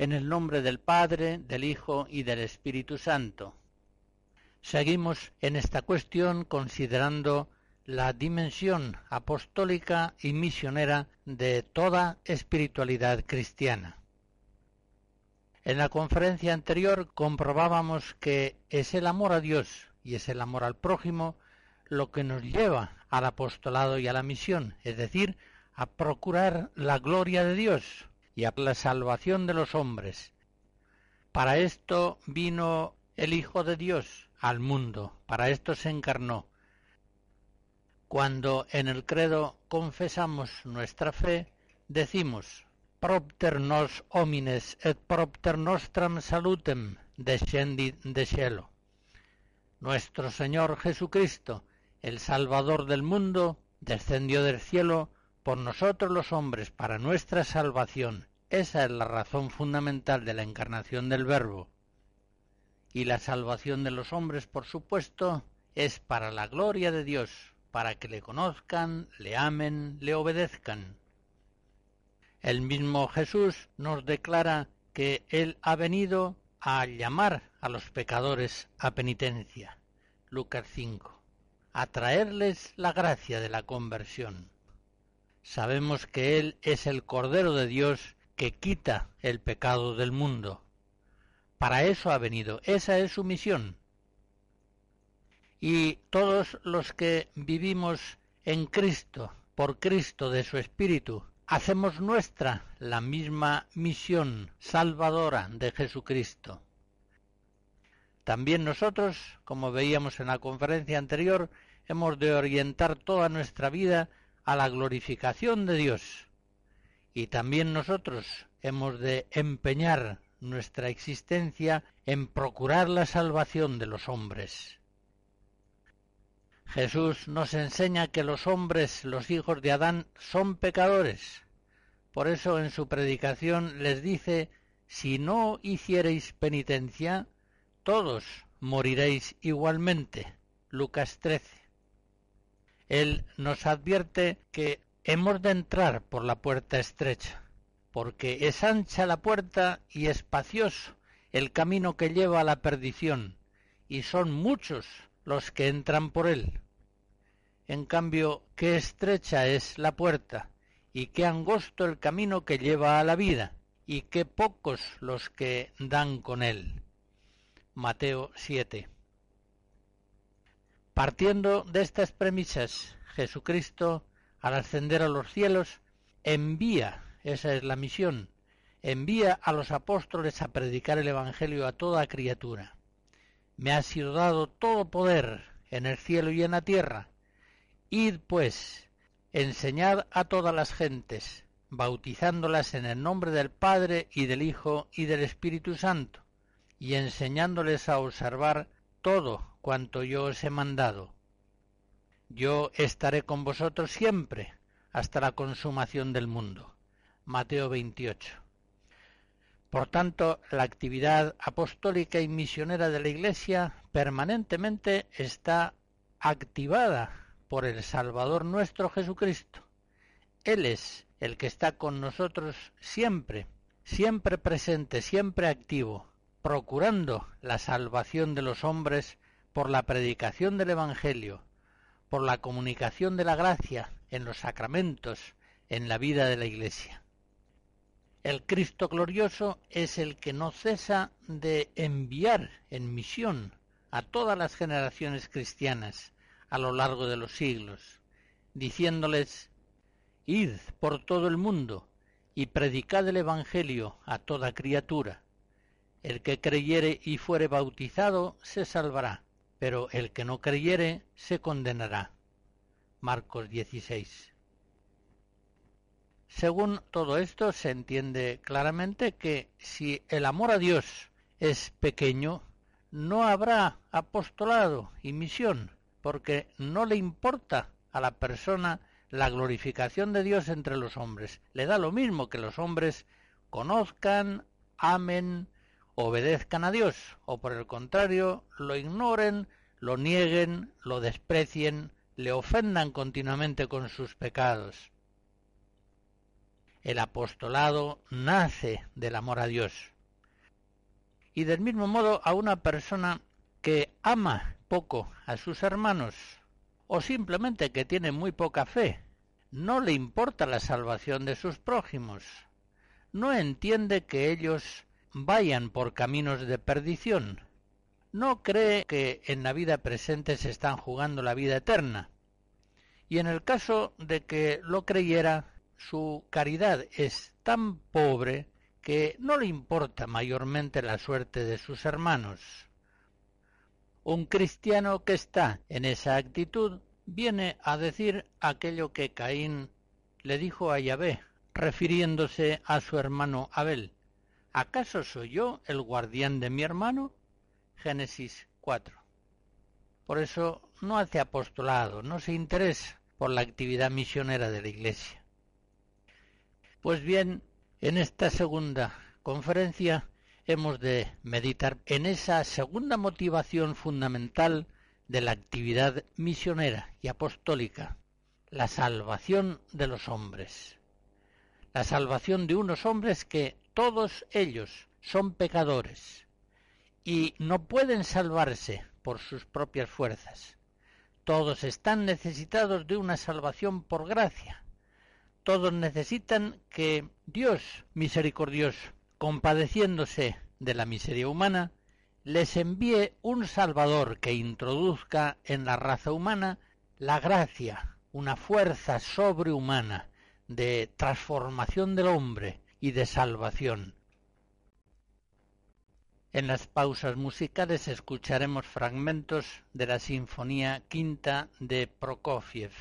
En el nombre del Padre, del Hijo y del Espíritu Santo. Seguimos en esta cuestión considerando la dimensión apostólica y misionera de toda espiritualidad cristiana. En la conferencia anterior comprobábamos que es el amor a Dios y es el amor al prójimo lo que nos lleva al apostolado y a la misión, es decir, a procurar la gloria de Dios, y a la salvación de los hombres. Para esto vino el Hijo de Dios al mundo, para esto se encarnó. Cuando en el credo confesamos nuestra fe, decimos propter nos homines et propter nostram salutem descendit de cielo. Nuestro Señor Jesucristo, el Salvador del mundo, descendió del cielo por nosotros los hombres para nuestra salvación esa es la razón fundamental de la encarnación del Verbo. Y la salvación de los hombres, por supuesto, es para la gloria de Dios, para que le conozcan, le amen, le obedezcan. El mismo Jesús nos declara que Él ha venido a llamar a los pecadores a penitencia. Lucas 5. A traerles la gracia de la conversión. Sabemos que Él es el Cordero de Dios que quita el pecado del mundo. Para eso ha venido, esa es su misión. Y todos los que vivimos en Cristo, por Cristo de su Espíritu, hacemos nuestra la misma misión salvadora de Jesucristo. También nosotros, como veíamos en la conferencia anterior, hemos de orientar toda nuestra vida a la glorificación de Dios, y también nosotros hemos de empeñar nuestra existencia en procurar la salvación de los hombres. Jesús nos enseña que los hombres, los hijos de Adán, son pecadores. Por eso en su predicación les dice, si no hiciereis penitencia, todos moriréis igualmente. Lucas 13. Él nos advierte que hemos de entrar por la puerta estrecha, porque es ancha la puerta y espacioso el camino que lleva a la perdición, y son muchos los que entran por él. En cambio, qué estrecha es la puerta, y qué angosto el camino que lleva a la vida, y qué pocos los que dan con él. Mateo 7. Partiendo de estas premisas, Jesucristo al ascender a los cielos, envía, esa es la misión, envía a los apóstoles a predicar el Evangelio a toda criatura. Me ha sido dado todo poder en el cielo y en la tierra. Id, pues, enseñad a todas las gentes, bautizándolas en el nombre del Padre y del Hijo y del Espíritu Santo, y enseñándoles a observar todo cuanto yo os he mandado yo estaré con vosotros siempre hasta la consumación del mundo. Mateo 28. Por tanto, la actividad apostólica y misionera de la Iglesia permanentemente está activada por el Salvador nuestro Jesucristo. Él es el que está con nosotros siempre, siempre presente, siempre activo, procurando la salvación de los hombres por la predicación del Evangelio, por la comunicación de la gracia en los sacramentos, en la vida de la Iglesia. El Cristo glorioso es el que no cesa de enviar en misión a todas las generaciones cristianas a lo largo de los siglos, diciéndoles, Id por todo el mundo y predicad el Evangelio a toda criatura. El que creyere y fuere bautizado se salvará, pero el que no creyere se condenará. Marcos 16. Según todo esto se entiende claramente que si el amor a Dios es pequeño, no habrá apostolado y misión, porque no le importa a la persona la glorificación de Dios entre los hombres. Le da lo mismo que los hombres conozcan, amen, obedezcan a Dios, o por el contrario, lo ignoren, lo nieguen, lo desprecien, le ofendan continuamente con sus pecados. El apostolado nace del amor a Dios. Y del mismo modo a una persona que ama poco a sus hermanos o simplemente que tiene muy poca fe, no le importa la salvación de sus prójimos, no entiende que ellos vayan por caminos de perdición, no cree que en la vida presente se están jugando la vida eterna, y en el caso de que lo creyera, su caridad es tan pobre que no le importa mayormente la suerte de sus hermanos. Un cristiano que está en esa actitud viene a decir aquello que Caín le dijo a Yahvé, refiriéndose a su hermano Abel. ¿Acaso soy yo el guardián de mi hermano? Génesis 4. Por eso no hace apostolado, no se interesa por la actividad misionera de la Iglesia. Pues bien, en esta segunda conferencia hemos de meditar en esa segunda motivación fundamental de la actividad misionera y apostólica, la salvación de los hombres. La salvación de unos hombres que todos ellos son pecadores y no pueden salvarse por sus propias fuerzas. Todos están necesitados de una salvación por gracia, todos necesitan que Dios misericordioso, compadeciéndose de la miseria humana, les envíe un Salvador que introduzca en la raza humana la gracia, una fuerza sobrehumana de transformación del hombre y de salvación. En las pausas musicales escucharemos fragmentos de la Sinfonía Quinta de Prokofiev.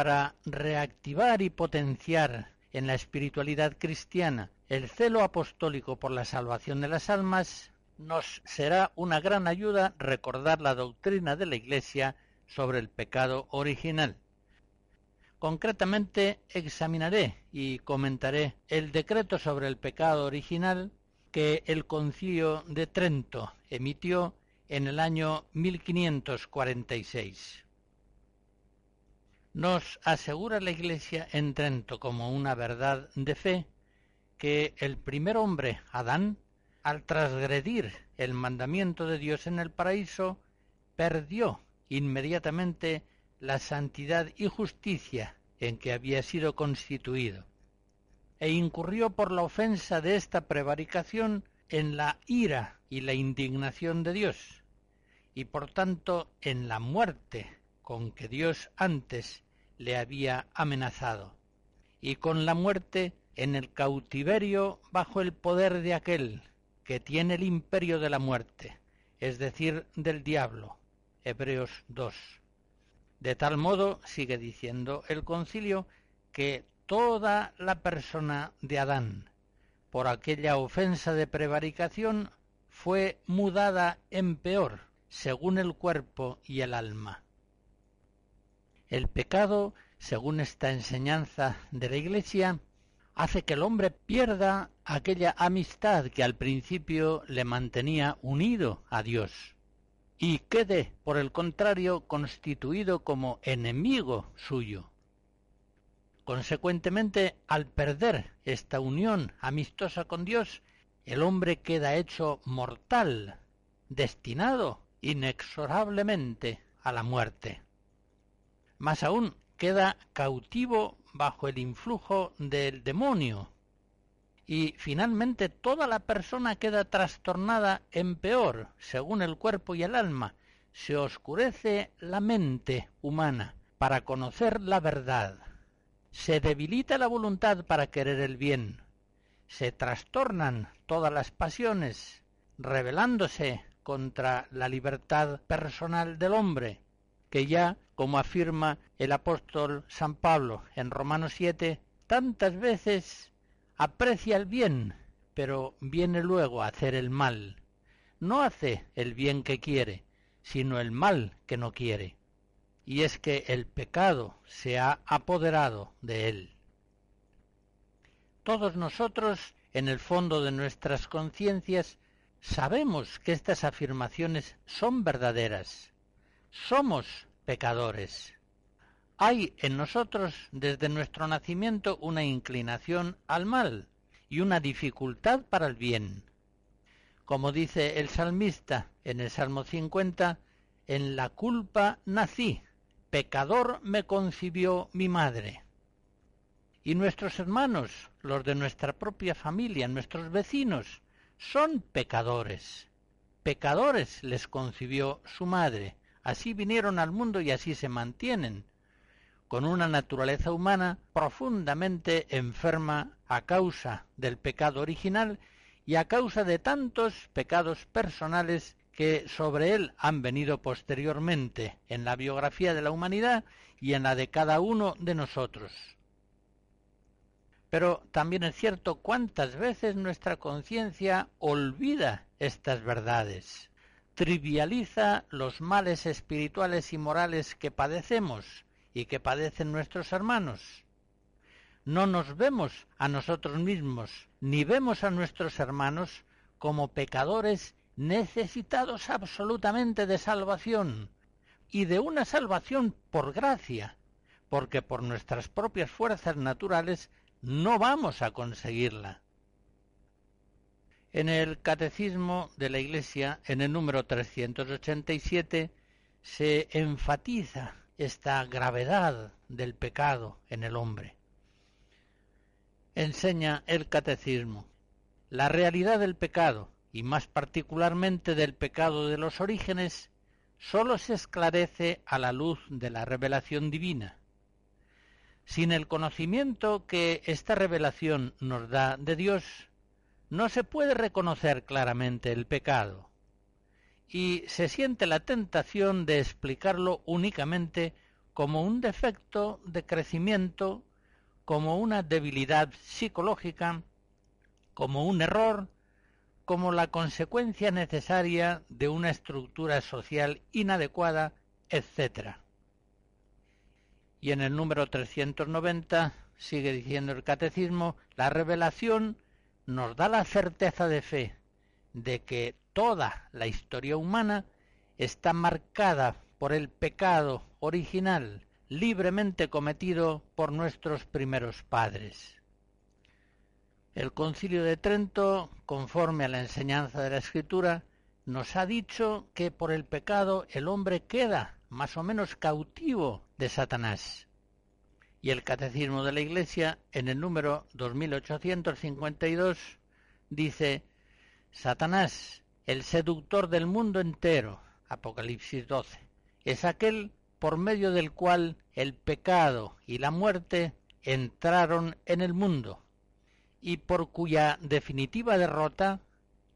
Para reactivar y potenciar en la espiritualidad cristiana el celo apostólico por la salvación de las almas, nos será una gran ayuda recordar la doctrina de la Iglesia sobre el pecado original. Concretamente examinaré y comentaré el decreto sobre el pecado original que el concilio de Trento emitió en el año 1546. Nos asegura la Iglesia en Trento como una verdad de fe que el primer hombre, Adán, al transgredir el mandamiento de Dios en el paraíso, perdió inmediatamente la santidad y justicia en que había sido constituido, e incurrió por la ofensa de esta prevaricación en la ira y la indignación de Dios, y por tanto en la muerte con que Dios antes le había amenazado, y con la muerte en el cautiverio bajo el poder de aquel que tiene el imperio de la muerte, es decir, del diablo. Hebreos 2. De tal modo, sigue diciendo el concilio, que toda la persona de Adán, por aquella ofensa de prevaricación, fue mudada en peor, según el cuerpo y el alma. El pecado, según esta enseñanza de la Iglesia, hace que el hombre pierda aquella amistad que al principio le mantenía unido a Dios y quede, por el contrario, constituido como enemigo suyo. Consecuentemente, al perder esta unión amistosa con Dios, el hombre queda hecho mortal, destinado inexorablemente a la muerte. Más aún, queda cautivo bajo el influjo del demonio, y finalmente toda la persona queda trastornada en peor, según el cuerpo y el alma. Se oscurece la mente humana para conocer la verdad. Se debilita la voluntad para querer el bien. Se trastornan todas las pasiones, rebelándose contra la libertad personal del hombre, que ya, como afirma el apóstol San Pablo en Romanos 7, tantas veces aprecia el bien, pero viene luego a hacer el mal. No hace el bien que quiere, sino el mal que no quiere. Y es que el pecado se ha apoderado de él. Todos nosotros, en el fondo de nuestras conciencias, sabemos que estas afirmaciones son verdaderas. Somos pecadores. Hay en nosotros desde nuestro nacimiento una inclinación al mal y una dificultad para el bien. Como dice el salmista en el Salmo 50, en la culpa nací, pecador me concibió mi madre. Y nuestros hermanos, los de nuestra propia familia, nuestros vecinos, son pecadores. Pecadores les concibió su madre. Así vinieron al mundo y así se mantienen con una naturaleza humana profundamente enferma a causa del pecado original y a causa de tantos pecados personales que sobre él han venido posteriormente en la biografía de la humanidad y en la de cada uno de nosotros. Pero también es cierto cuántas veces nuestra conciencia olvida estas verdades, trivializa los males espirituales y morales que padecemos, y que padecen nuestros hermanos. No nos vemos a nosotros mismos, ni vemos a nuestros hermanos como pecadores necesitados absolutamente de salvación, y de una salvación por gracia, porque por nuestras propias fuerzas naturales no vamos a conseguirla. En el Catecismo de la Iglesia, en el número 387, se enfatiza esta gravedad del pecado en el hombre. Enseña el catecismo la realidad del pecado, y más particularmente del pecado de los orígenes, sólo se esclarece a la luz de la revelación divina. Sin el conocimiento que esta revelación nos da de Dios, no se puede reconocer claramente el pecado y se siente la tentación de explicarlo únicamente como un defecto de crecimiento, como una debilidad psicológica, como un error, como la consecuencia necesaria de una estructura social inadecuada, etc. Y en el número 390 sigue diciendo el catecismo, la revelación nos da la certeza de fe de que toda la historia humana está marcada por el pecado original libremente cometido por nuestros primeros padres. El concilio de Trento, conforme a la enseñanza de la Escritura, nos ha dicho que por el pecado el hombre queda más o menos cautivo de Satanás. Y el Catecismo de la Iglesia, en el número 2852, dice, Satanás, el seductor del mundo entero, Apocalipsis 12, es aquel por medio del cual el pecado y la muerte entraron en el mundo y por cuya definitiva derrota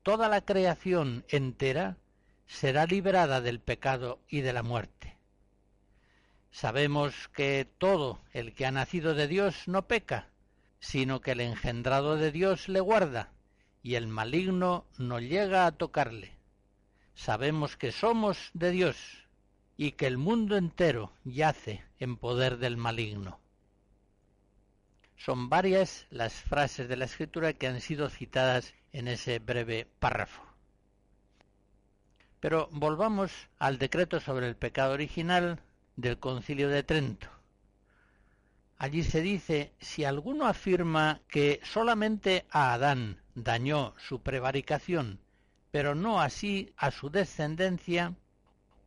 toda la creación entera será liberada del pecado y de la muerte. Sabemos que todo el que ha nacido de Dios no peca, sino que el engendrado de Dios le guarda, y el maligno no llega a tocarle. Sabemos que somos de Dios, y que el mundo entero yace en poder del maligno. Son varias las frases de la escritura que han sido citadas en ese breve párrafo. Pero volvamos al decreto sobre el pecado original del concilio de Trento. Allí se dice, si alguno afirma que solamente a Adán dañó su prevaricación, pero no así a su descendencia,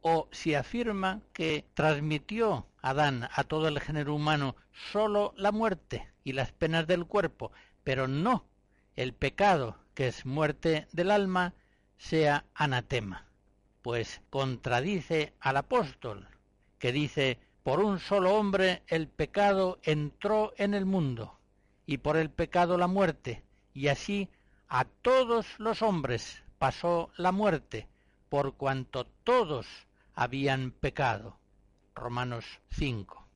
o si afirma que transmitió Adán a todo el género humano sólo la muerte y las penas del cuerpo, pero no el pecado, que es muerte del alma, sea anatema, pues contradice al apóstol, que dice, por un solo hombre el pecado entró en el mundo, y por el pecado la muerte, y así a todos los hombres pasó la muerte, por cuanto todos habían pecado. Romanos 5.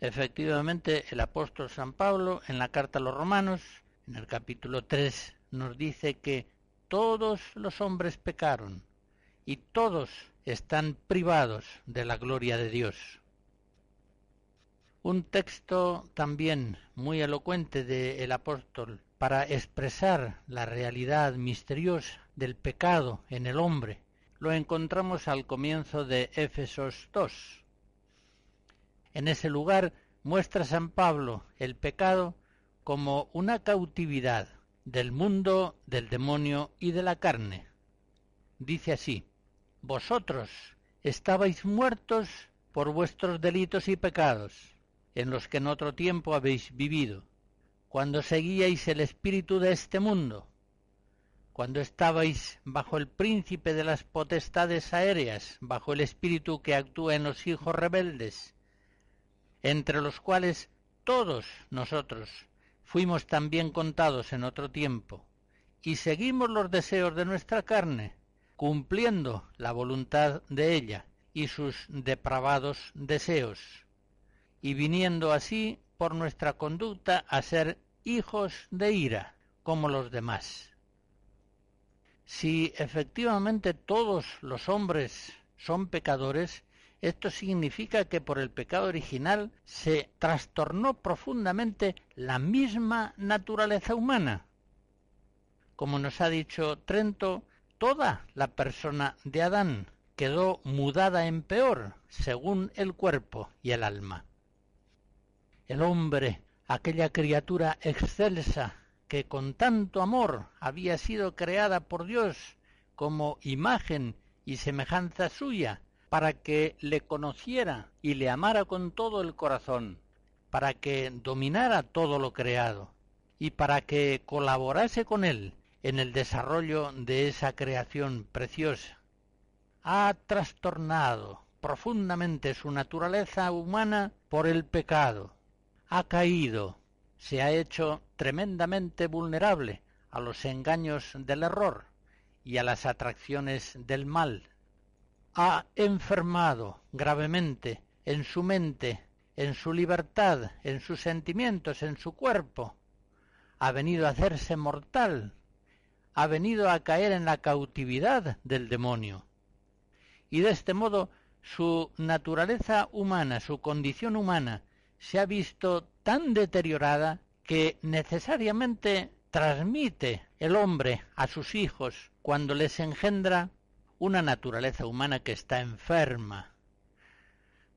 Efectivamente, el apóstol San Pablo en la carta a los romanos, en el capítulo 3, nos dice que todos los hombres pecaron y todos están privados de la gloria de Dios. Un texto también muy elocuente del apóstol para expresar la realidad misteriosa del pecado en el hombre lo encontramos al comienzo de Éfesos 2. En ese lugar muestra San Pablo el pecado como una cautividad del mundo, del demonio y de la carne. Dice así, Vosotros estabais muertos por vuestros delitos y pecados, en los que en otro tiempo habéis vivido, cuando seguíais el espíritu de este mundo, cuando estabais bajo el príncipe de las potestades aéreas, bajo el espíritu que actúa en los hijos rebeldes, entre los cuales todos nosotros fuimos también contados en otro tiempo, y seguimos los deseos de nuestra carne, cumpliendo la voluntad de ella y sus depravados deseos, y viniendo así por nuestra conducta a ser hijos de ira, como los demás. Si efectivamente todos los hombres son pecadores, esto significa que por el pecado original se trastornó profundamente la misma naturaleza humana. Como nos ha dicho Trento, toda la persona de Adán quedó mudada en peor, según el cuerpo y el alma. El hombre, aquella criatura excelsa que con tanto amor había sido creada por Dios como imagen y semejanza suya, para que le conociera y le amara con todo el corazón, para que dominara todo lo creado y para que colaborase con él en el desarrollo de esa creación preciosa. Ha trastornado profundamente su naturaleza humana por el pecado, ha caído, se ha hecho tremendamente vulnerable a los engaños del error y a las atracciones del mal. Ha enfermado gravemente en su mente, en su libertad, en sus sentimientos, en su cuerpo. Ha venido a hacerse mortal. Ha venido a caer en la cautividad del demonio. Y de este modo su naturaleza humana, su condición humana, se ha visto tan deteriorada que necesariamente transmite el hombre a sus hijos cuando les engendra una naturaleza humana que está enferma.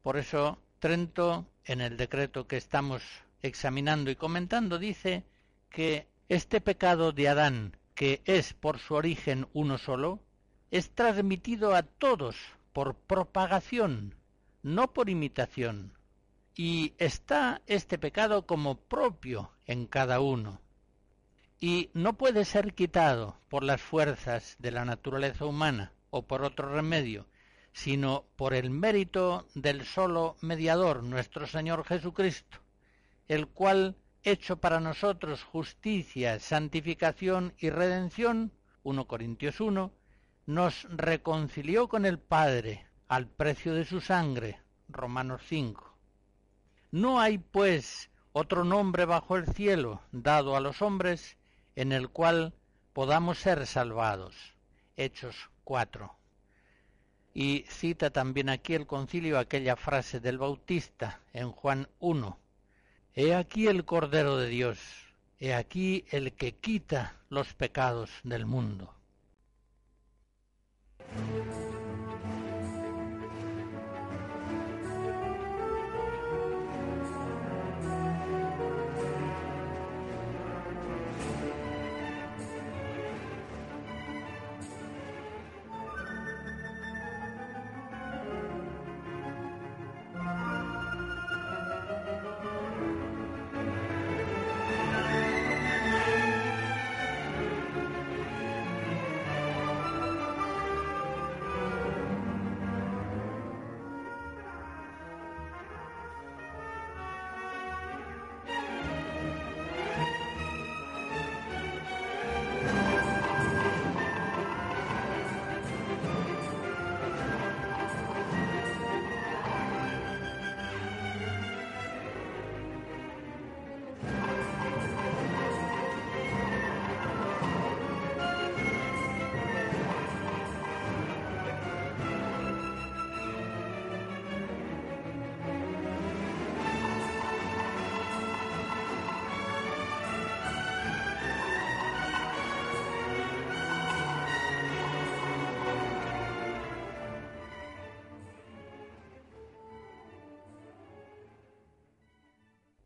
Por eso Trento, en el decreto que estamos examinando y comentando, dice que este pecado de Adán, que es por su origen uno solo, es transmitido a todos por propagación, no por imitación, y está este pecado como propio en cada uno, y no puede ser quitado por las fuerzas de la naturaleza humana o por otro remedio, sino por el mérito del solo mediador, nuestro Señor Jesucristo, el cual, hecho para nosotros justicia, santificación y redención, 1 Corintios 1, nos reconcilió con el Padre al precio de su sangre, Romanos 5. No hay, pues, otro nombre bajo el cielo dado a los hombres en el cual podamos ser salvados. Hechos 4. Y cita también aquí el concilio aquella frase del Bautista en Juan 1. He aquí el Cordero de Dios, he aquí el que quita los pecados del mundo.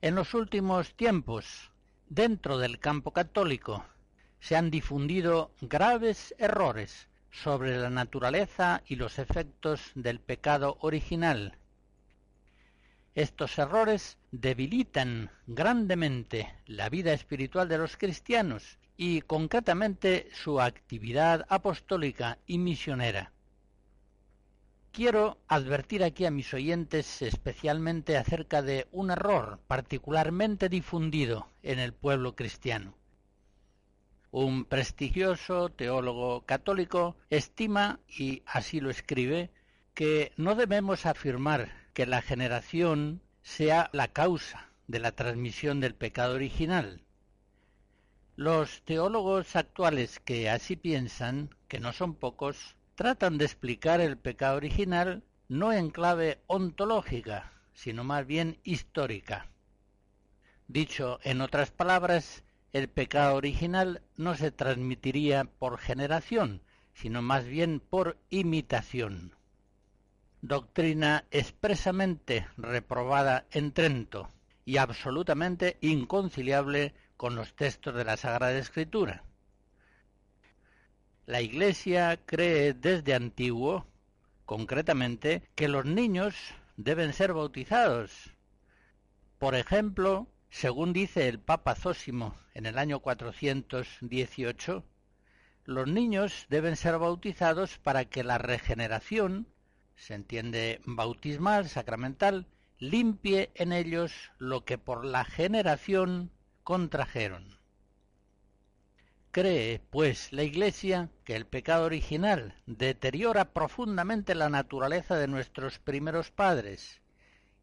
En los últimos tiempos, dentro del campo católico, se han difundido graves errores sobre la naturaleza y los efectos del pecado original. Estos errores debilitan grandemente la vida espiritual de los cristianos y concretamente su actividad apostólica y misionera. Quiero advertir aquí a mis oyentes especialmente acerca de un error particularmente difundido en el pueblo cristiano. Un prestigioso teólogo católico estima, y así lo escribe, que no debemos afirmar que la generación sea la causa de la transmisión del pecado original. Los teólogos actuales que así piensan, que no son pocos, tratan de explicar el pecado original no en clave ontológica, sino más bien histórica. Dicho en otras palabras, el pecado original no se transmitiría por generación, sino más bien por imitación. Doctrina expresamente reprobada en Trento y absolutamente inconciliable con los textos de la Sagrada Escritura. La Iglesia cree desde antiguo, concretamente, que los niños deben ser bautizados. Por ejemplo, según dice el Papa Zósimo en el año 418, los niños deben ser bautizados para que la regeneración, se entiende bautismal, sacramental, limpie en ellos lo que por la generación contrajeron. Cree, pues, la Iglesia que el pecado original deteriora profundamente la naturaleza de nuestros primeros padres,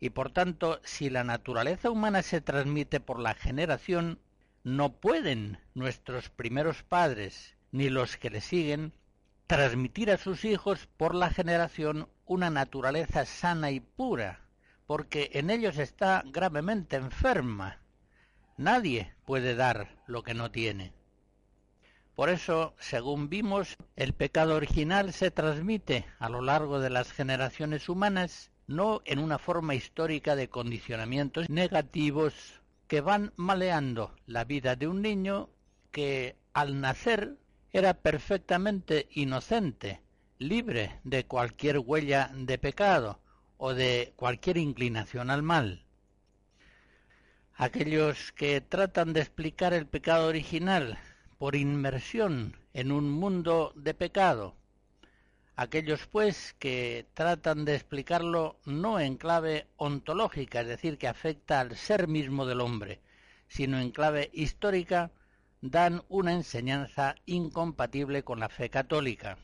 y por tanto, si la naturaleza humana se transmite por la generación, no pueden nuestros primeros padres, ni los que le siguen, transmitir a sus hijos por la generación una naturaleza sana y pura, porque en ellos está gravemente enferma. Nadie puede dar lo que no tiene. Por eso, según vimos, el pecado original se transmite a lo largo de las generaciones humanas no en una forma histórica de condicionamientos negativos que van maleando la vida de un niño que al nacer era perfectamente inocente, libre de cualquier huella de pecado o de cualquier inclinación al mal. Aquellos que tratan de explicar el pecado original por inmersión en un mundo de pecado. Aquellos, pues, que tratan de explicarlo no en clave ontológica, es decir, que afecta al ser mismo del hombre, sino en clave histórica, dan una enseñanza incompatible con la fe católica.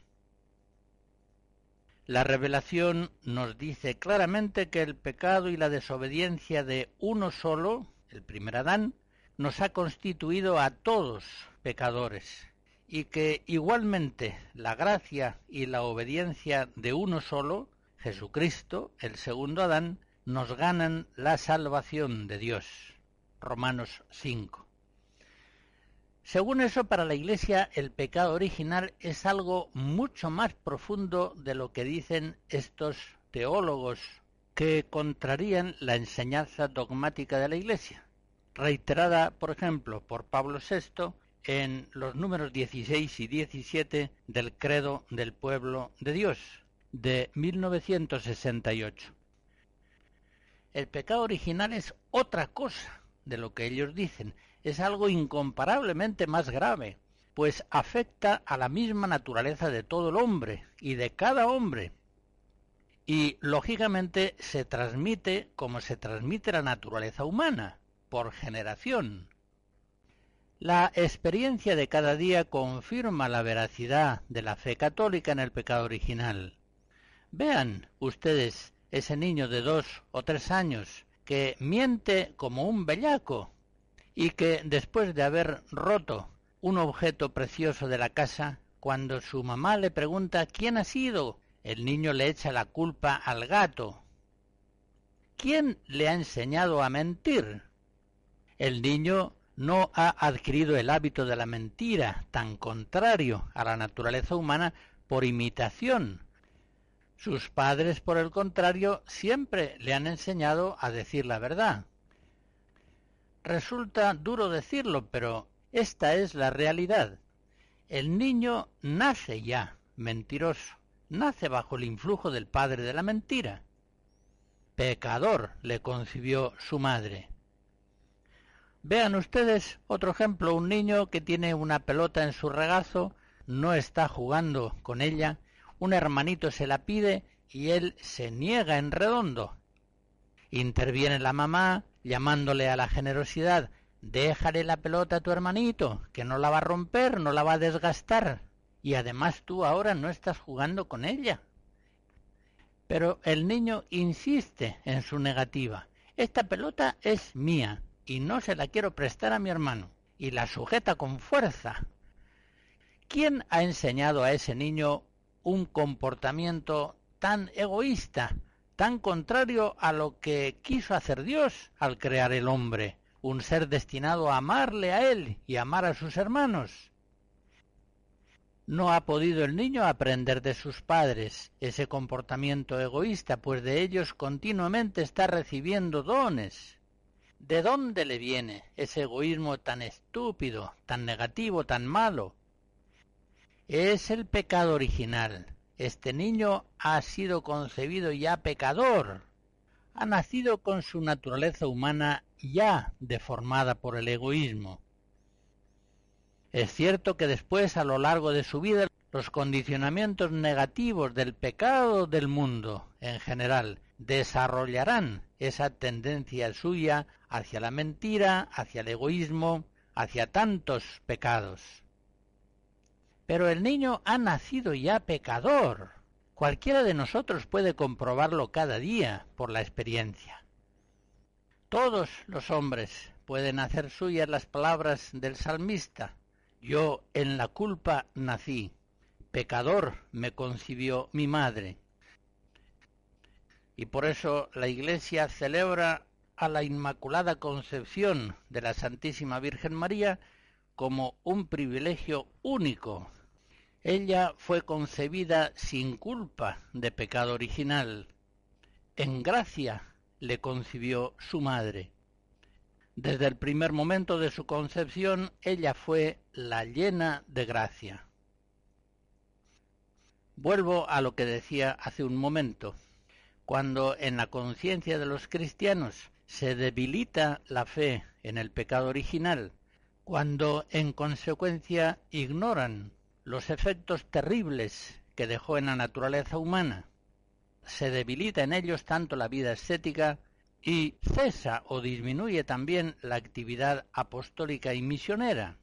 La revelación nos dice claramente que el pecado y la desobediencia de uno solo, el primer Adán, nos ha constituido a todos pecadores y que igualmente la gracia y la obediencia de uno solo, Jesucristo, el segundo Adán, nos ganan la salvación de Dios. Romanos 5. Según eso, para la Iglesia el pecado original es algo mucho más profundo de lo que dicen estos teólogos que contrarían la enseñanza dogmática de la Iglesia reiterada, por ejemplo, por Pablo VI en los números 16 y 17 del Credo del Pueblo de Dios de 1968. El pecado original es otra cosa de lo que ellos dicen, es algo incomparablemente más grave, pues afecta a la misma naturaleza de todo el hombre y de cada hombre, y lógicamente se transmite como se transmite la naturaleza humana, por generación. La experiencia de cada día confirma la veracidad de la fe católica en el pecado original. Vean ustedes ese niño de dos o tres años que miente como un bellaco y que después de haber roto un objeto precioso de la casa, cuando su mamá le pregunta quién ha sido, el niño le echa la culpa al gato. ¿Quién le ha enseñado a mentir? El niño no ha adquirido el hábito de la mentira, tan contrario a la naturaleza humana, por imitación. Sus padres, por el contrario, siempre le han enseñado a decir la verdad. Resulta duro decirlo, pero esta es la realidad. El niño nace ya mentiroso, nace bajo el influjo del padre de la mentira. Pecador le concibió su madre. Vean ustedes otro ejemplo, un niño que tiene una pelota en su regazo, no está jugando con ella, un hermanito se la pide y él se niega en redondo. Interviene la mamá, llamándole a la generosidad, déjale la pelota a tu hermanito, que no la va a romper, no la va a desgastar, y además tú ahora no estás jugando con ella. Pero el niño insiste en su negativa. Esta pelota es mía, y no se la quiero prestar a mi hermano, y la sujeta con fuerza. ¿Quién ha enseñado a ese niño un comportamiento tan egoísta, tan contrario a lo que quiso hacer Dios al crear el hombre, un ser destinado a amarle a él y amar a sus hermanos? No ha podido el niño aprender de sus padres ese comportamiento egoísta, pues de ellos continuamente está recibiendo dones. ¿De dónde le viene ese egoísmo tan estúpido, tan negativo, tan malo? Es el pecado original. Este niño ha sido concebido ya pecador. Ha nacido con su naturaleza humana ya deformada por el egoísmo. Es cierto que después, a lo largo de su vida, los condicionamientos negativos del pecado del mundo en general desarrollarán esa tendencia suya hacia la mentira, hacia el egoísmo, hacia tantos pecados. Pero el niño ha nacido ya pecador. Cualquiera de nosotros puede comprobarlo cada día por la experiencia. Todos los hombres pueden hacer suyas las palabras del salmista. Yo en la culpa nací, pecador me concibió mi madre. Y por eso la Iglesia celebra a la Inmaculada Concepción de la Santísima Virgen María como un privilegio único. Ella fue concebida sin culpa de pecado original. En gracia le concibió su madre. Desde el primer momento de su concepción, ella fue la llena de gracia. Vuelvo a lo que decía hace un momento. Cuando en la conciencia de los cristianos se debilita la fe en el pecado original, cuando en consecuencia ignoran los efectos terribles que dejó en la naturaleza humana, se debilita en ellos tanto la vida estética y cesa o disminuye también la actividad apostólica y misionera.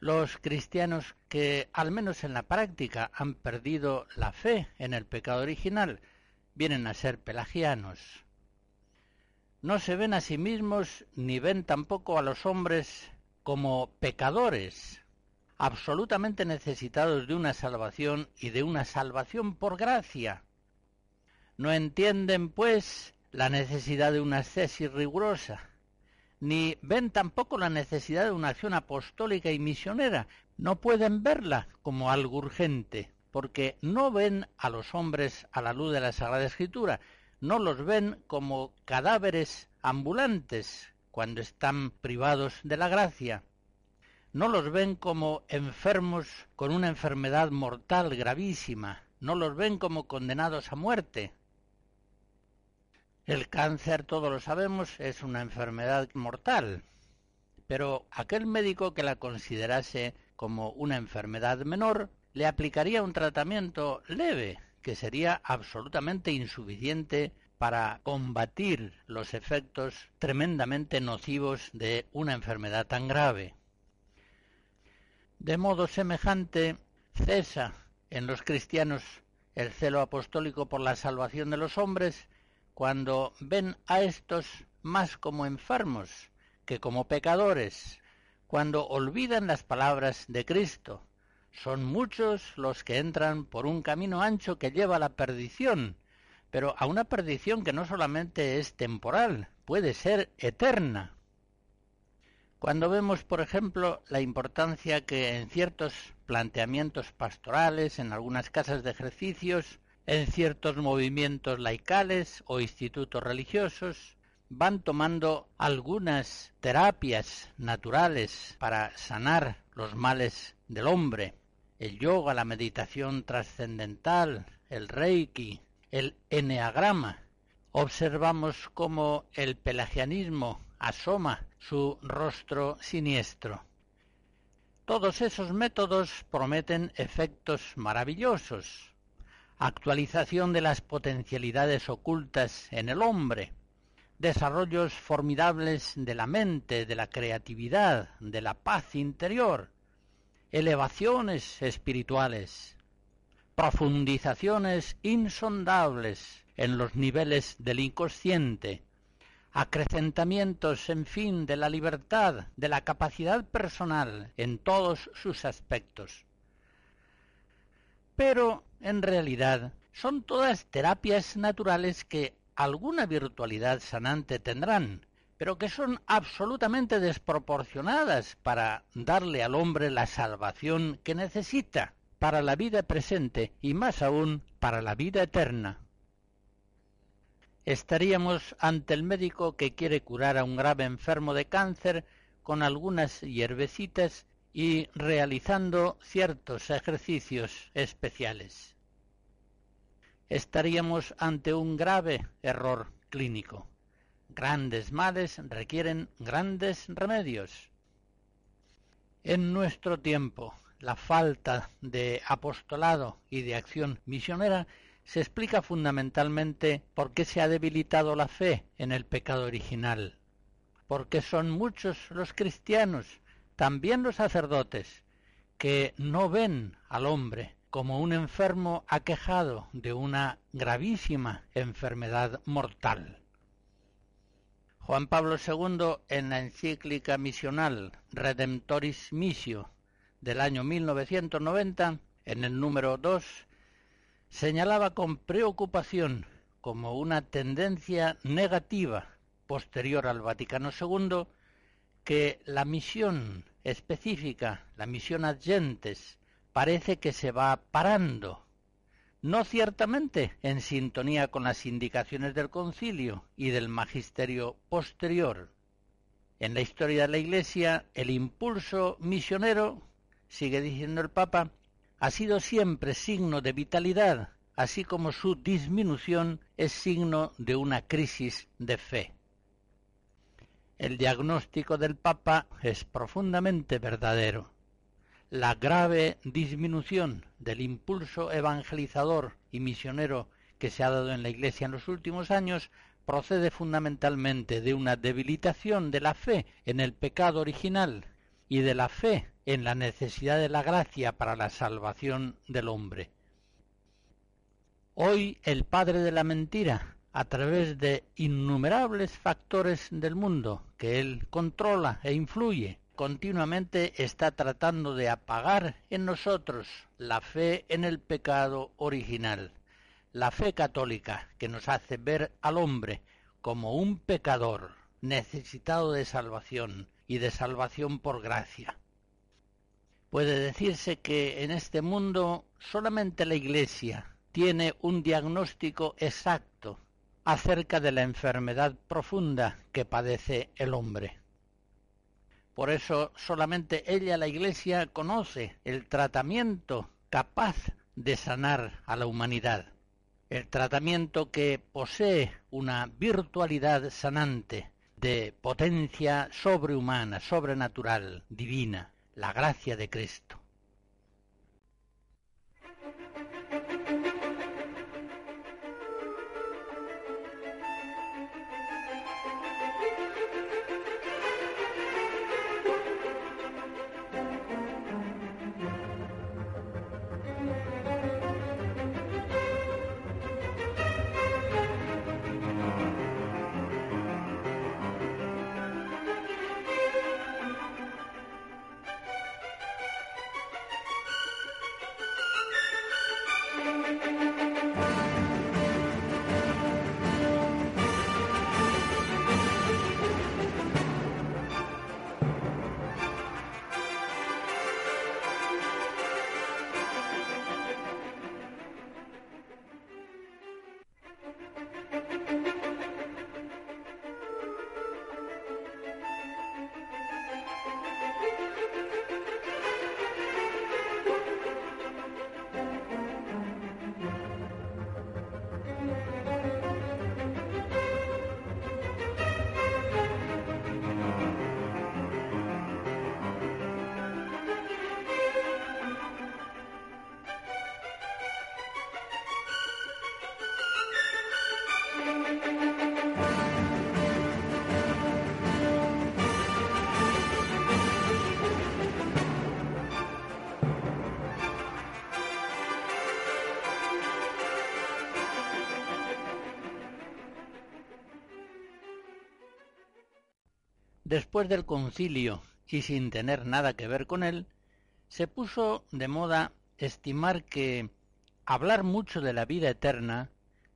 Los cristianos que, al menos en la práctica, han perdido la fe en el pecado original, vienen a ser pelagianos. No se ven a sí mismos ni ven tampoco a los hombres como pecadores, absolutamente necesitados de una salvación y de una salvación por gracia. No entienden, pues, la necesidad de una ascesis rigurosa, ni ven tampoco la necesidad de una acción apostólica y misionera. No pueden verla como algo urgente, porque no ven a los hombres a la luz de la Sagrada Escritura, no los ven como cadáveres ambulantes cuando están privados de la gracia. No los ven como enfermos con una enfermedad mortal gravísima, no los ven como condenados a muerte, el cáncer, todos lo sabemos, es una enfermedad mortal, pero aquel médico que la considerase como una enfermedad menor le aplicaría un tratamiento leve, que sería absolutamente insuficiente para combatir los efectos tremendamente nocivos de una enfermedad tan grave. De modo semejante, cesa en los cristianos el celo apostólico por la salvación de los hombres cuando ven a estos más como enfermos que como pecadores, cuando olvidan las palabras de Cristo. Son muchos los que entran por un camino ancho que lleva a la perdición, pero a una perdición que no solamente es temporal, puede ser eterna. Cuando vemos, por ejemplo, la importancia que en ciertos planteamientos pastorales, en algunas casas de ejercicios, en ciertos movimientos laicales o institutos religiosos, van tomando algunas terapias naturales para sanar los males del hombre. El yoga, la meditación trascendental, el reiki, el eneagrama. Observamos cómo el pelagianismo asoma su rostro siniestro. Todos esos métodos prometen efectos maravillosos, actualización de las potencialidades ocultas en el hombre, desarrollos formidables de la mente, de la creatividad, de la paz interior, elevaciones espirituales, profundizaciones insondables en los niveles del inconsciente, acrecentamientos, en fin, de la libertad, de la capacidad personal en todos sus aspectos. Pero en realidad son todas terapias naturales que alguna virtualidad sanante tendrán, pero que son absolutamente desproporcionadas para darle al hombre la salvación que necesita para la vida presente y más aún para la vida eterna. Estaríamos ante el médico que quiere curar a un grave enfermo de cáncer con algunas hierbecitas y realizando ciertos ejercicios especiales. Estaríamos ante un grave error clínico. Grandes males requieren grandes remedios. En nuestro tiempo, la falta de apostolado y de acción misionera se explica fundamentalmente por qué se ha debilitado la fe en el pecado original, porque son muchos los cristianos también los sacerdotes, que no ven al hombre como un enfermo aquejado de una gravísima enfermedad mortal. Juan Pablo II, en la encíclica misional Redemptoris Missio del año 1990, en el número 2, señalaba con preocupación como una tendencia negativa posterior al Vaticano II que la misión específica, la misión adyentes, parece que se va parando, no ciertamente en sintonía con las indicaciones del concilio y del magisterio posterior. En la historia de la Iglesia, el impulso misionero, sigue diciendo el Papa, ha sido siempre signo de vitalidad, así como su disminución es signo de una crisis de fe. El diagnóstico del Papa es profundamente verdadero. La grave disminución del impulso evangelizador y misionero que se ha dado en la Iglesia en los últimos años procede fundamentalmente de una debilitación de la fe en el pecado original y de la fe en la necesidad de la gracia para la salvación del hombre. Hoy el padre de la mentira, a través de innumerables factores del mundo que él controla e influye, continuamente está tratando de apagar en nosotros la fe en el pecado original, la fe católica que nos hace ver al hombre como un pecador necesitado de salvación y de salvación por gracia. Puede decirse que en este mundo solamente la Iglesia tiene un diagnóstico exacto acerca de la enfermedad profunda que padece el hombre. Por eso solamente ella, la Iglesia, conoce el tratamiento capaz de sanar a la humanidad, el tratamiento que posee una virtualidad sanante de potencia sobrehumana, sobrenatural, divina, la gracia de Cristo. Después del concilio y sin tener nada que ver con él, se puso de moda estimar que hablar mucho de la vida eterna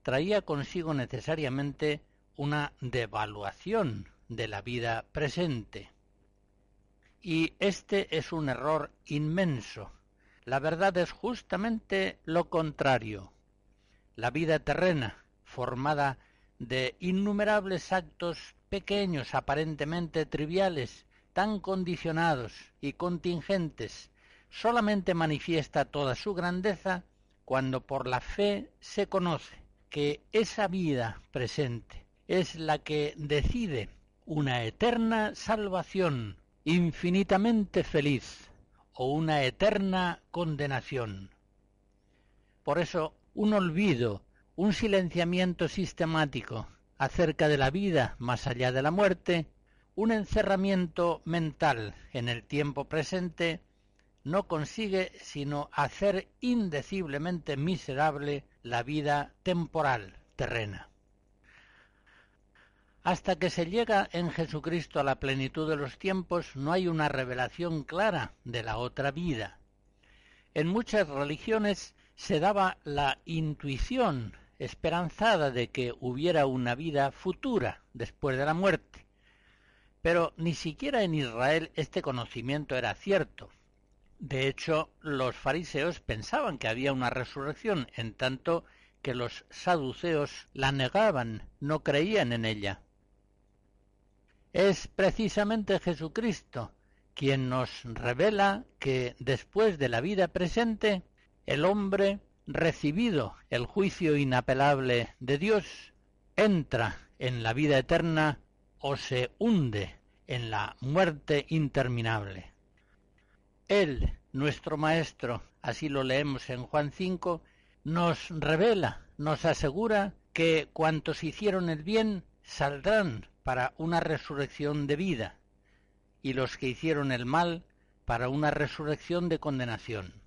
traía consigo necesariamente una devaluación de la vida presente. Y este es un error inmenso. La verdad es justamente lo contrario. La vida terrena, formada de innumerables actos pequeños, aparentemente triviales, tan condicionados y contingentes, solamente manifiesta toda su grandeza cuando por la fe se conoce que esa vida presente es la que decide una eterna salvación infinitamente feliz o una eterna condenación. Por eso, un olvido, un silenciamiento sistemático acerca de la vida más allá de la muerte, un encerramiento mental en el tiempo presente no consigue sino hacer indeciblemente miserable la vida temporal terrena. Hasta que se llega en Jesucristo a la plenitud de los tiempos no hay una revelación clara de la otra vida. En muchas religiones se daba la intuición esperanzada de que hubiera una vida futura después de la muerte. Pero ni siquiera en Israel este conocimiento era cierto. De hecho, los fariseos pensaban que había una resurrección, en tanto que los saduceos la negaban, no creían en ella. Es precisamente Jesucristo quien nos revela que después de la vida presente, el hombre, recibido el juicio inapelable de Dios, entra en la vida eterna o se hunde en la muerte interminable. Él, nuestro Maestro, así lo leemos en Juan 5, nos revela, nos asegura que cuantos hicieron el bien saldrán para una resurrección de vida y los que hicieron el mal para una resurrección de condenación.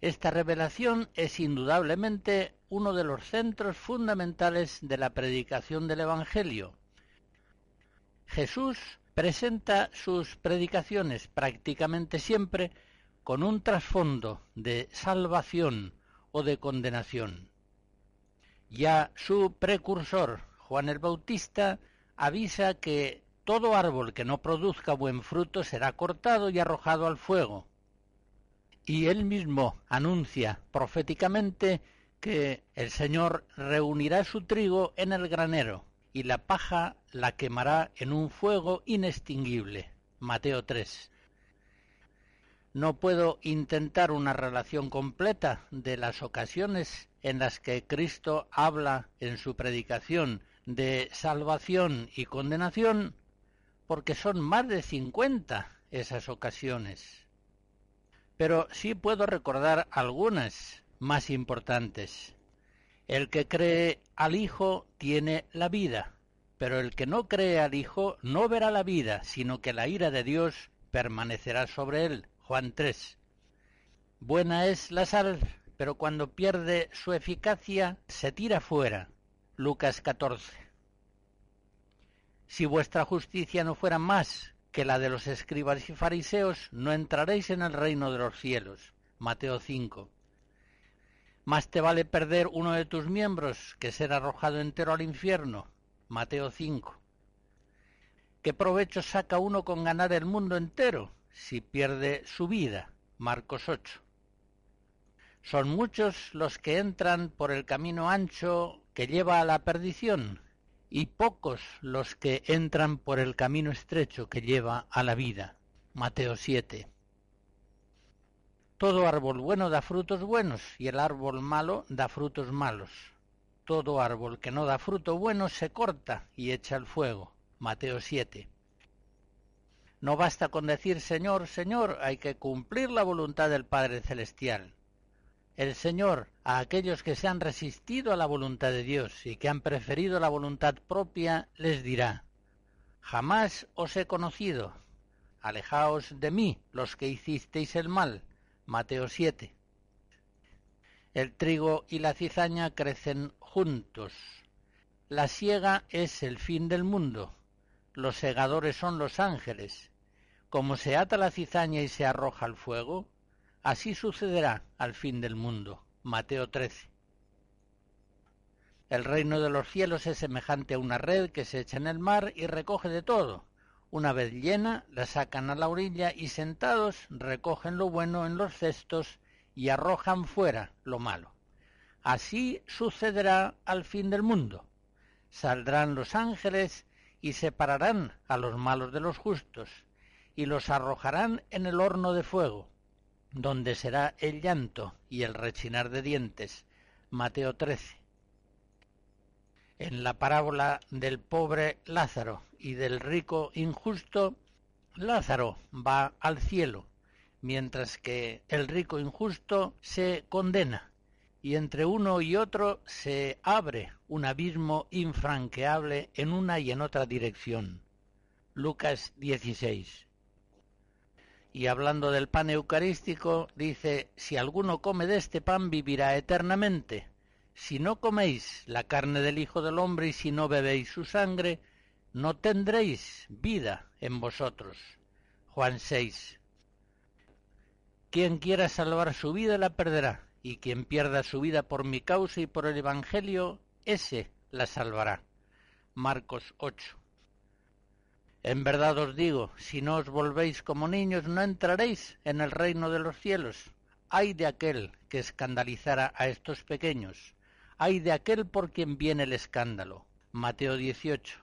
Esta revelación es indudablemente uno de los centros fundamentales de la predicación del Evangelio. Jesús presenta sus predicaciones prácticamente siempre con un trasfondo de salvación o de condenación. Ya su precursor, Juan el Bautista, avisa que todo árbol que no produzca buen fruto será cortado y arrojado al fuego. Y él mismo anuncia proféticamente que el Señor reunirá su trigo en el granero y la paja la quemará en un fuego inextinguible. Mateo 3. No puedo intentar una relación completa de las ocasiones en las que Cristo habla en su predicación de salvación y condenación, porque son más de cincuenta esas ocasiones. Pero sí puedo recordar algunas más importantes. El que cree al Hijo tiene la vida, pero el que no cree al Hijo no verá la vida, sino que la ira de Dios permanecerá sobre él. Juan 3. Buena es la sal, pero cuando pierde su eficacia se tira fuera. Lucas 14. Si vuestra justicia no fuera más que la de los escribas y fariseos, no entraréis en el reino de los cielos. Mateo 5. Más te vale perder uno de tus miembros que ser arrojado entero al infierno. Mateo 5. ¿Qué provecho saca uno con ganar el mundo entero si pierde su vida? Marcos 8. Son muchos los que entran por el camino ancho que lleva a la perdición, y pocos los que entran por el camino estrecho que lleva a la vida. Mateo 7. Todo árbol bueno da frutos buenos y el árbol malo da frutos malos. Todo árbol que no da fruto bueno se corta y echa al fuego. Mateo 7. No basta con decir Señor, Señor, hay que cumplir la voluntad del Padre Celestial el Señor a aquellos que se han resistido a la voluntad de Dios y que han preferido la voluntad propia, les dirá, Jamás os he conocido, alejaos de mí los que hicisteis el mal. Mateo 7. El trigo y la cizaña crecen juntos. La siega es el fin del mundo. Los segadores son los ángeles. Como se ata la cizaña y se arroja al fuego, Así sucederá al fin del mundo. Mateo 13. El reino de los cielos es semejante a una red que se echa en el mar y recoge de todo. Una vez llena, la sacan a la orilla y sentados recogen lo bueno en los cestos y arrojan fuera lo malo. Así sucederá al fin del mundo. Saldrán los ángeles y separarán a los malos de los justos, y los arrojarán en el horno de fuego donde será el llanto y el rechinar de dientes. Mateo 13. En la parábola del pobre Lázaro y del rico injusto, Lázaro va al cielo, mientras que el rico injusto se condena, y entre uno y otro se abre un abismo infranqueable en una y en otra dirección. Lucas 16. Y hablando del pan eucarístico, dice, si alguno come de este pan vivirá eternamente. Si no coméis la carne del Hijo del Hombre y si no bebéis su sangre, no tendréis vida en vosotros. Juan 6. Quien quiera salvar su vida la perderá, y quien pierda su vida por mi causa y por el Evangelio, ese la salvará. Marcos 8. En verdad os digo, si no os volvéis como niños, no entraréis en el reino de los cielos. Ay de aquel que escandalizara a estos pequeños. Ay de aquel por quien viene el escándalo. Mateo 18.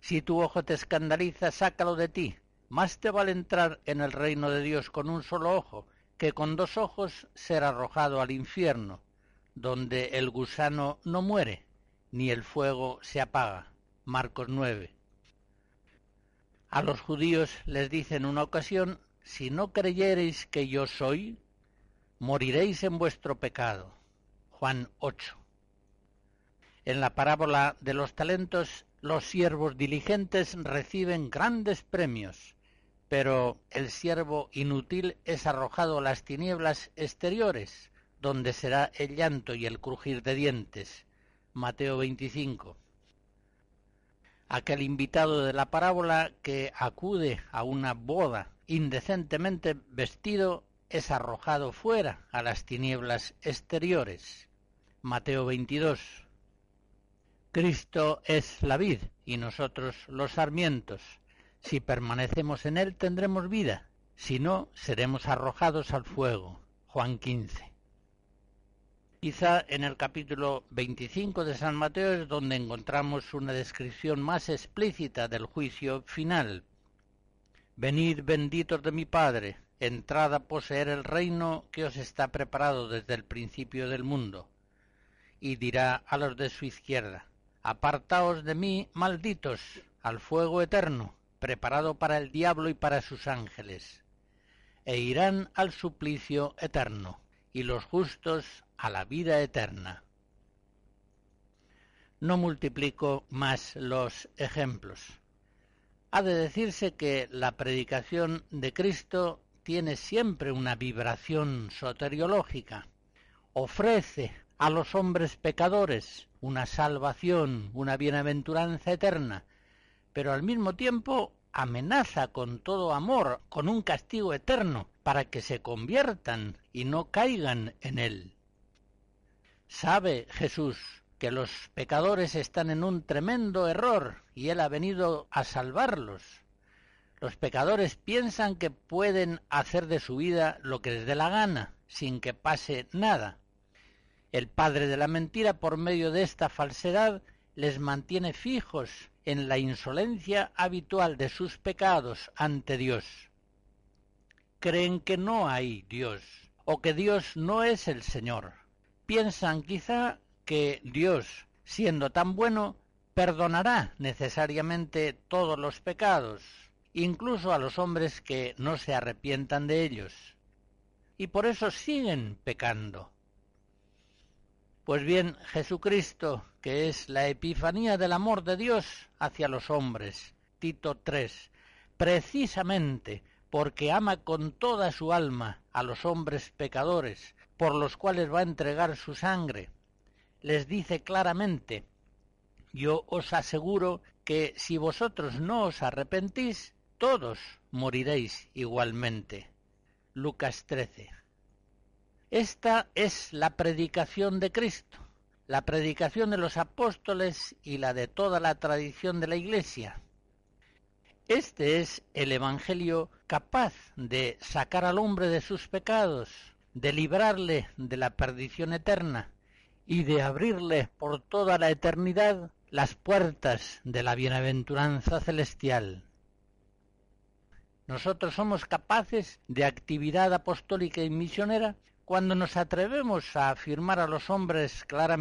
Si tu ojo te escandaliza, sácalo de ti. Más te vale entrar en el reino de Dios con un solo ojo que con dos ojos ser arrojado al infierno, donde el gusano no muere, ni el fuego se apaga. Marcos 9. A los judíos les dice en una ocasión, si no creyereis que yo soy, moriréis en vuestro pecado. Juan 8. En la parábola de los talentos, los siervos diligentes reciben grandes premios, pero el siervo inútil es arrojado a las tinieblas exteriores, donde será el llanto y el crujir de dientes. Mateo 25 aquel invitado de la parábola que acude a una boda indecentemente vestido es arrojado fuera a las tinieblas exteriores. Mateo 22. Cristo es la vid y nosotros los sarmientos. Si permanecemos en él tendremos vida, si no seremos arrojados al fuego. Juan 15. Quizá en el capítulo 25 de San Mateo es donde encontramos una descripción más explícita del juicio final. Venid benditos de mi Padre, entrad a poseer el reino que os está preparado desde el principio del mundo. Y dirá a los de su izquierda, Apartaos de mí, malditos, al fuego eterno, preparado para el diablo y para sus ángeles, e irán al suplicio eterno, y los justos a la vida eterna. No multiplico más los ejemplos. Ha de decirse que la predicación de Cristo tiene siempre una vibración soteriológica. Ofrece a los hombres pecadores una salvación, una bienaventuranza eterna, pero al mismo tiempo amenaza con todo amor, con un castigo eterno, para que se conviertan y no caigan en él. Sabe Jesús que los pecadores están en un tremendo error y Él ha venido a salvarlos. Los pecadores piensan que pueden hacer de su vida lo que les dé la gana, sin que pase nada. El padre de la mentira, por medio de esta falsedad, les mantiene fijos en la insolencia habitual de sus pecados ante Dios. Creen que no hay Dios, o que Dios no es el Señor piensan quizá que Dios, siendo tan bueno, perdonará necesariamente todos los pecados, incluso a los hombres que no se arrepientan de ellos, y por eso siguen pecando. Pues bien, Jesucristo, que es la epifanía del amor de Dios hacia los hombres, Tito 3, precisamente porque ama con toda su alma a los hombres pecadores, por los cuales va a entregar su sangre, les dice claramente, yo os aseguro que si vosotros no os arrepentís, todos moriréis igualmente. Lucas 13. Esta es la predicación de Cristo, la predicación de los apóstoles y la de toda la tradición de la Iglesia. Este es el Evangelio capaz de sacar al hombre de sus pecados, de librarle de la perdición eterna y de abrirle por toda la eternidad las puertas de la bienaventuranza celestial. Nosotros somos capaces de actividad apostólica y misionera cuando nos atrevemos a afirmar a los hombres claramente